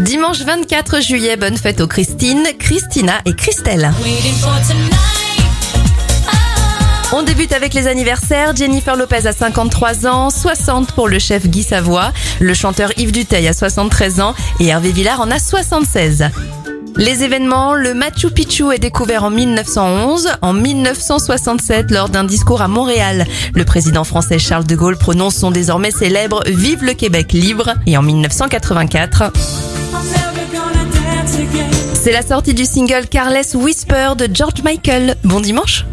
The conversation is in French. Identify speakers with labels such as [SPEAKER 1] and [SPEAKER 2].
[SPEAKER 1] Dimanche 24 juillet, bonne fête aux Christine, Christina et Christelle. On débute avec les anniversaires. Jennifer Lopez a 53 ans, 60 pour le chef Guy Savoie, le chanteur Yves Duteil a 73 ans et Hervé Villard en a 76. Les événements, le Machu Picchu est découvert en 1911. En 1967, lors d'un discours à Montréal, le président français Charles de Gaulle prononce son désormais célèbre Vive le Québec libre. Et en 1984, c'est la sortie du single Carless Whisper de George Michael. Bon dimanche